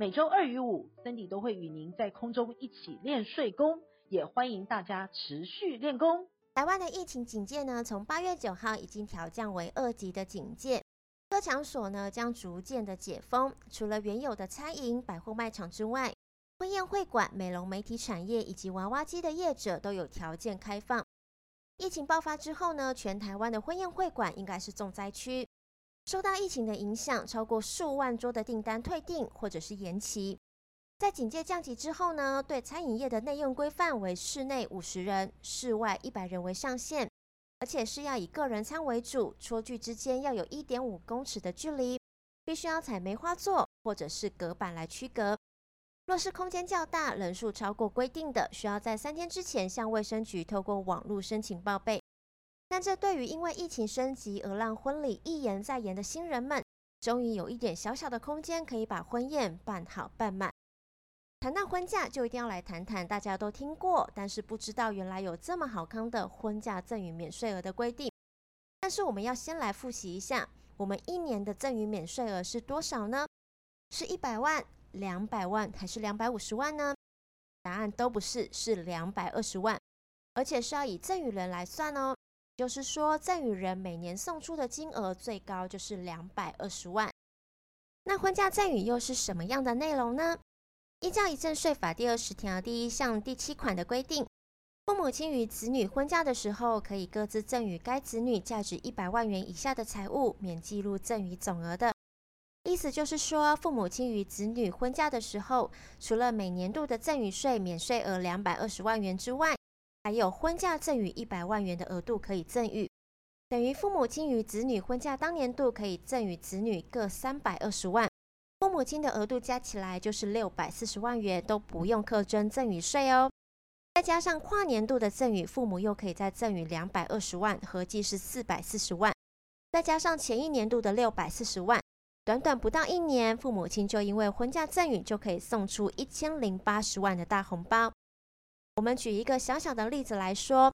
每周二与五，Cindy 都会与您在空中一起练睡功，也欢迎大家持续练功。台湾的疫情警戒呢，从八月九号已经调降为二级的警戒，各场所呢将逐渐的解封，除了原有的餐饮、百货卖场之外。婚宴会馆、美容媒体产业以及娃娃机的业者都有条件开放。疫情爆发之后呢，全台湾的婚宴会馆应该是重灾区，受到疫情的影响，超过数万桌的订单退订或者是延期。在警戒降级之后呢，对餐饮业的内用规范为室内五十人、室外一百人为上限，而且是要以个人餐为主，桌距之间要有一点五公尺的距离，必须要采梅花座或者是隔板来区隔。若是空间较大，人数超过规定的，需要在三天之前向卫生局透过网络申请报备。但这对于因为疫情升级而让婚礼一延再延的新人们，终于有一点小小的空间可以把婚宴办好办满。谈到婚嫁，就一定要来谈谈大家都听过，但是不知道原来有这么好康的婚嫁赠与免税额的规定。但是我们要先来复习一下，我们一年的赠与免税额是多少呢？是一百万。两百万还是两百五十万呢？答案都不是，是两百二十万，而且是要以赠与人来算哦。就是说，赠与人每年送出的金额最高就是两百二十万。那婚嫁赠与又是什么样的内容呢？依照《遗赠税法》第二十条第一项第七款的规定，父母亲与子女婚嫁的时候，可以各自赠与该子女价值一百万元以下的财物，免计入赠与总额的。意思就是说，父母亲与子女婚嫁的时候，除了每年度的赠与税免税额两百二十万元之外，还有婚嫁赠与一百万元的额度可以赠与，等于父母亲与子女婚嫁当年度可以赠与子女各三百二十万，父母亲的额度加起来就是六百四十万元，都不用课征赠与税哦。再加上跨年度的赠与，父母又可以再赠与两百二十万，合计是四百四十万，再加上前一年度的六百四十万。短短不到一年，父母亲就因为婚嫁赠与就可以送出一千零八十万的大红包。我们举一个小小的例子来说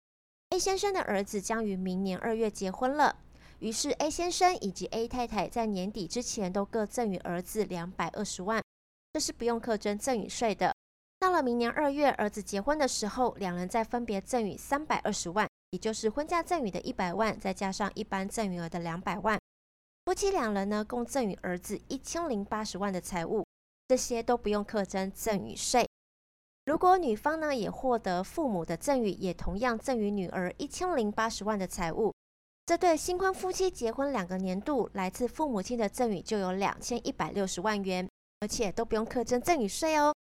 ，A 先生的儿子将于明年二月结婚了，于是 A 先生以及 A 太太在年底之前都各赠与儿子两百二十万，这是不用课征赠与税的。到了明年二月儿子结婚的时候，两人再分别赠与三百二十万，也就是婚嫁赠与的一百万，再加上一般赠与额的两百万。夫妻两人呢，共赠与儿子一千零八十万的财物，这些都不用课征赠与税。如果女方呢也获得父母的赠与，也同样赠与女儿一千零八十万的财物，这对新婚夫妻结婚两个年度来自父母亲的赠与就有两千一百六十万元，而且都不用课征赠与税哦。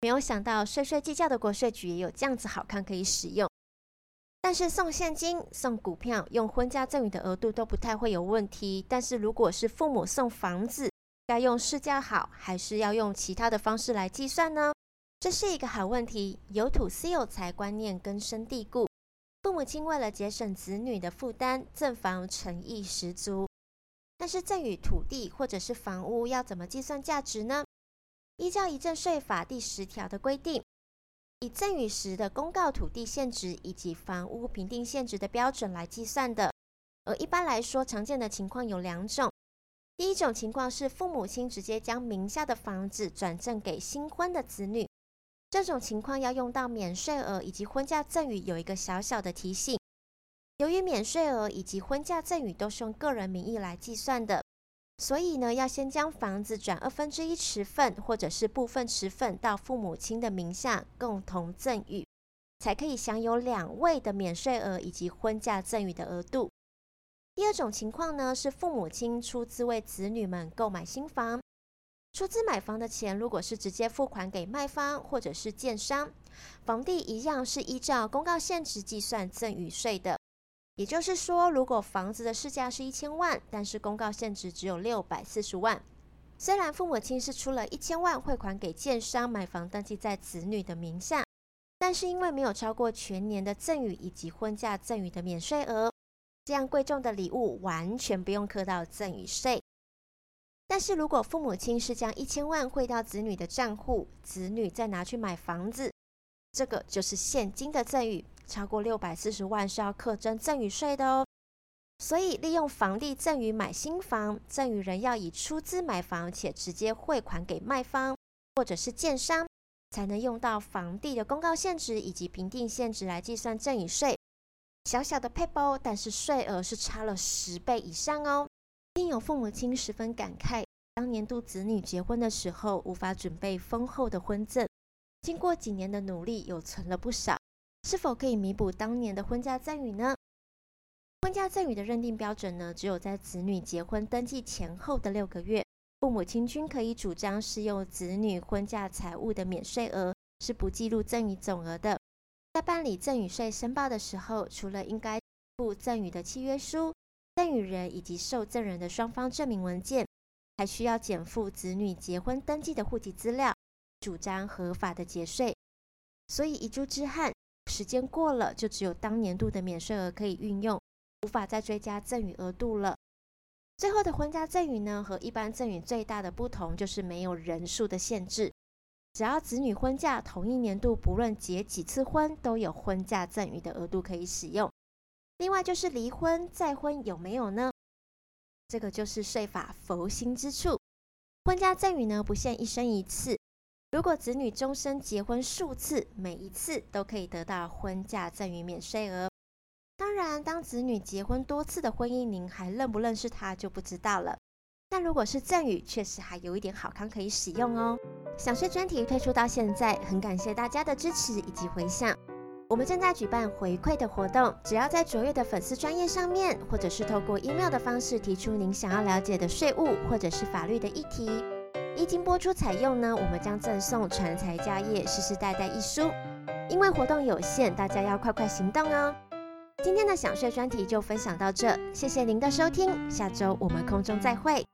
没有想到税税计较的国税局也有这样子好看可以使用。但是送现金、送股票、用婚嫁赠与的额度都不太会有问题。但是如果是父母送房子，该用市价好，还是要用其他的方式来计算呢？这是一个好问题。有土私有财观念根深蒂固，父母亲为了节省子女的负担，赠房诚意十足。但是赠与土地或者是房屋要怎么计算价值呢？依照遗赠税法第十条的规定。以赠与时的公告土地现值以及房屋评定现值的标准来计算的。而一般来说，常见的情况有两种。第一种情况是父母亲直接将名下的房子转赠给新婚的子女，这种情况要用到免税额以及婚嫁赠与有一个小小的提醒。由于免税额以及婚嫁赠与都是用个人名义来计算的。所以呢，要先将房子转二分之一持份，或者是部分持份到父母亲的名下共同赠与，才可以享有两位的免税额以及婚嫁赠与的额度。第二种情况呢，是父母亲出资为子女们购买新房，出资买房的钱如果是直接付款给卖方或者是建商，房地一样是依照公告现值计算赠与税的。也就是说，如果房子的市价是一千万，但是公告现值只有六百四十万，虽然父母亲是出了一千万汇款给建商买房登记在子女的名下，但是因为没有超过全年的赠与以及婚嫁赠与的免税额，这样贵重的礼物完全不用课到赠与税。但是如果父母亲是将一千万汇到子女的账户，子女再拿去买房子，这个就是现金的赠与，超过六百四十万是要课征赠与税的哦。所以利用房地赠与买新房，赠与人要以出资买房且直接汇款给卖方或者是建商。才能用到房地的公告限值以及评定限值来计算赠与税。小小的撇步，但是税额是差了十倍以上哦。另有父母亲十分感慨，当年度子女结婚的时候无法准备丰厚的婚赠，经过几年的努力又存了不少，是否可以弥补当年的婚嫁赠与呢？婚嫁赠与的认定标准呢，只有在子女结婚登记前后的六个月。父母亲均可以主张适用子女婚嫁财物的免税额，是不计入赠与总额的。在办理赠与税申报的时候，除了应该附赠与的契约书、赠与人以及受赠人的双方证明文件，还需要减负子女结婚登记的户籍资料，主张合法的节税。所以遗珠之憾，时间过了，就只有当年度的免税额可以运用，无法再追加赠与额度了。最后的婚嫁赠与呢，和一般赠与最大的不同就是没有人数的限制，只要子女婚嫁同一年度，不论结几次婚，都有婚嫁赠与的额度可以使用。另外就是离婚再婚有没有呢？这个就是税法佛心之处。婚嫁赠与呢，不限一生一次，如果子女终身结婚数次，每一次都可以得到婚嫁赠与免税额。当然，当子女结婚多次的婚姻，您还认不认识他就不知道了。但如果是赠与，确实还有一点好康可以使用哦。享税专题推出到现在，很感谢大家的支持以及回响。我们正在举办回馈的活动，只要在卓越的粉丝专页上面，或者是透过 email 的方式提出您想要了解的税务或者是法律的议题，一经播出采用呢，我们将赠送《传财家业世世代代》一书。因为活动有限，大家要快快行动哦。今天的享税专题就分享到这，谢谢您的收听，下周我们空中再会。